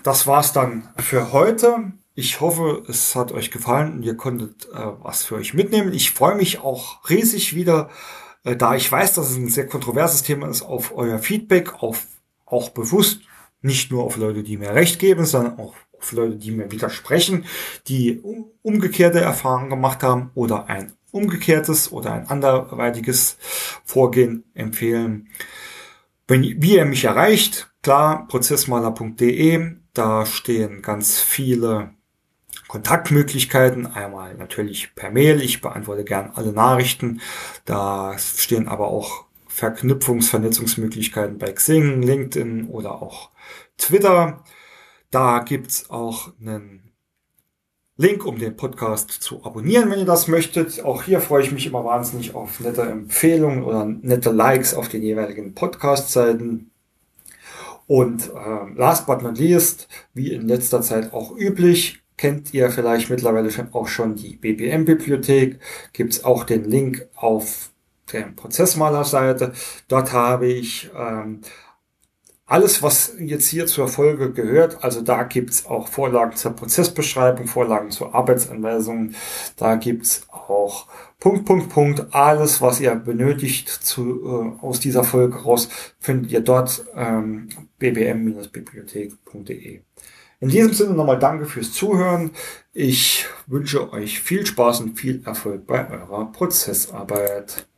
das war's dann für heute. Ich hoffe, es hat euch gefallen und ihr konntet äh, was für euch mitnehmen. Ich freue mich auch riesig wieder, äh, da ich weiß, dass es ein sehr kontroverses Thema ist, auf euer Feedback, auf auch bewusst nicht nur auf Leute, die mir recht geben, sondern auch auf Leute, die mir widersprechen, die umgekehrte Erfahrungen gemacht haben oder ein umgekehrtes oder ein anderweitiges Vorgehen empfehlen. Wenn, wie ihr mich erreicht, klar, prozessmaler.de, da stehen ganz viele Kontaktmöglichkeiten. Einmal natürlich per Mail, ich beantworte gern alle Nachrichten. Da stehen aber auch Verknüpfungs-, Vernetzungsmöglichkeiten bei Xing, LinkedIn oder auch Twitter. Da gibt's auch einen Link, um den Podcast zu abonnieren, wenn ihr das möchtet. Auch hier freue ich mich immer wahnsinnig auf nette Empfehlungen oder nette Likes auf den jeweiligen Podcast-Seiten. Und äh, last but not least, wie in letzter Zeit auch üblich, kennt ihr vielleicht mittlerweile auch schon die BBM-Bibliothek. Gibt's auch den Link auf der Prozessmaler-Seite. Dort habe ich ähm, alles, was jetzt hier zur Folge gehört, also da gibt's auch Vorlagen zur Prozessbeschreibung, Vorlagen zur Arbeitsanweisung, da gibt's auch Punkt, Punkt, Punkt, alles, was ihr benötigt zu, äh, aus dieser Folge raus, findet ihr dort ähm, bbm-bibliothek.de. In diesem Sinne nochmal danke fürs Zuhören. Ich wünsche euch viel Spaß und viel Erfolg bei eurer Prozessarbeit.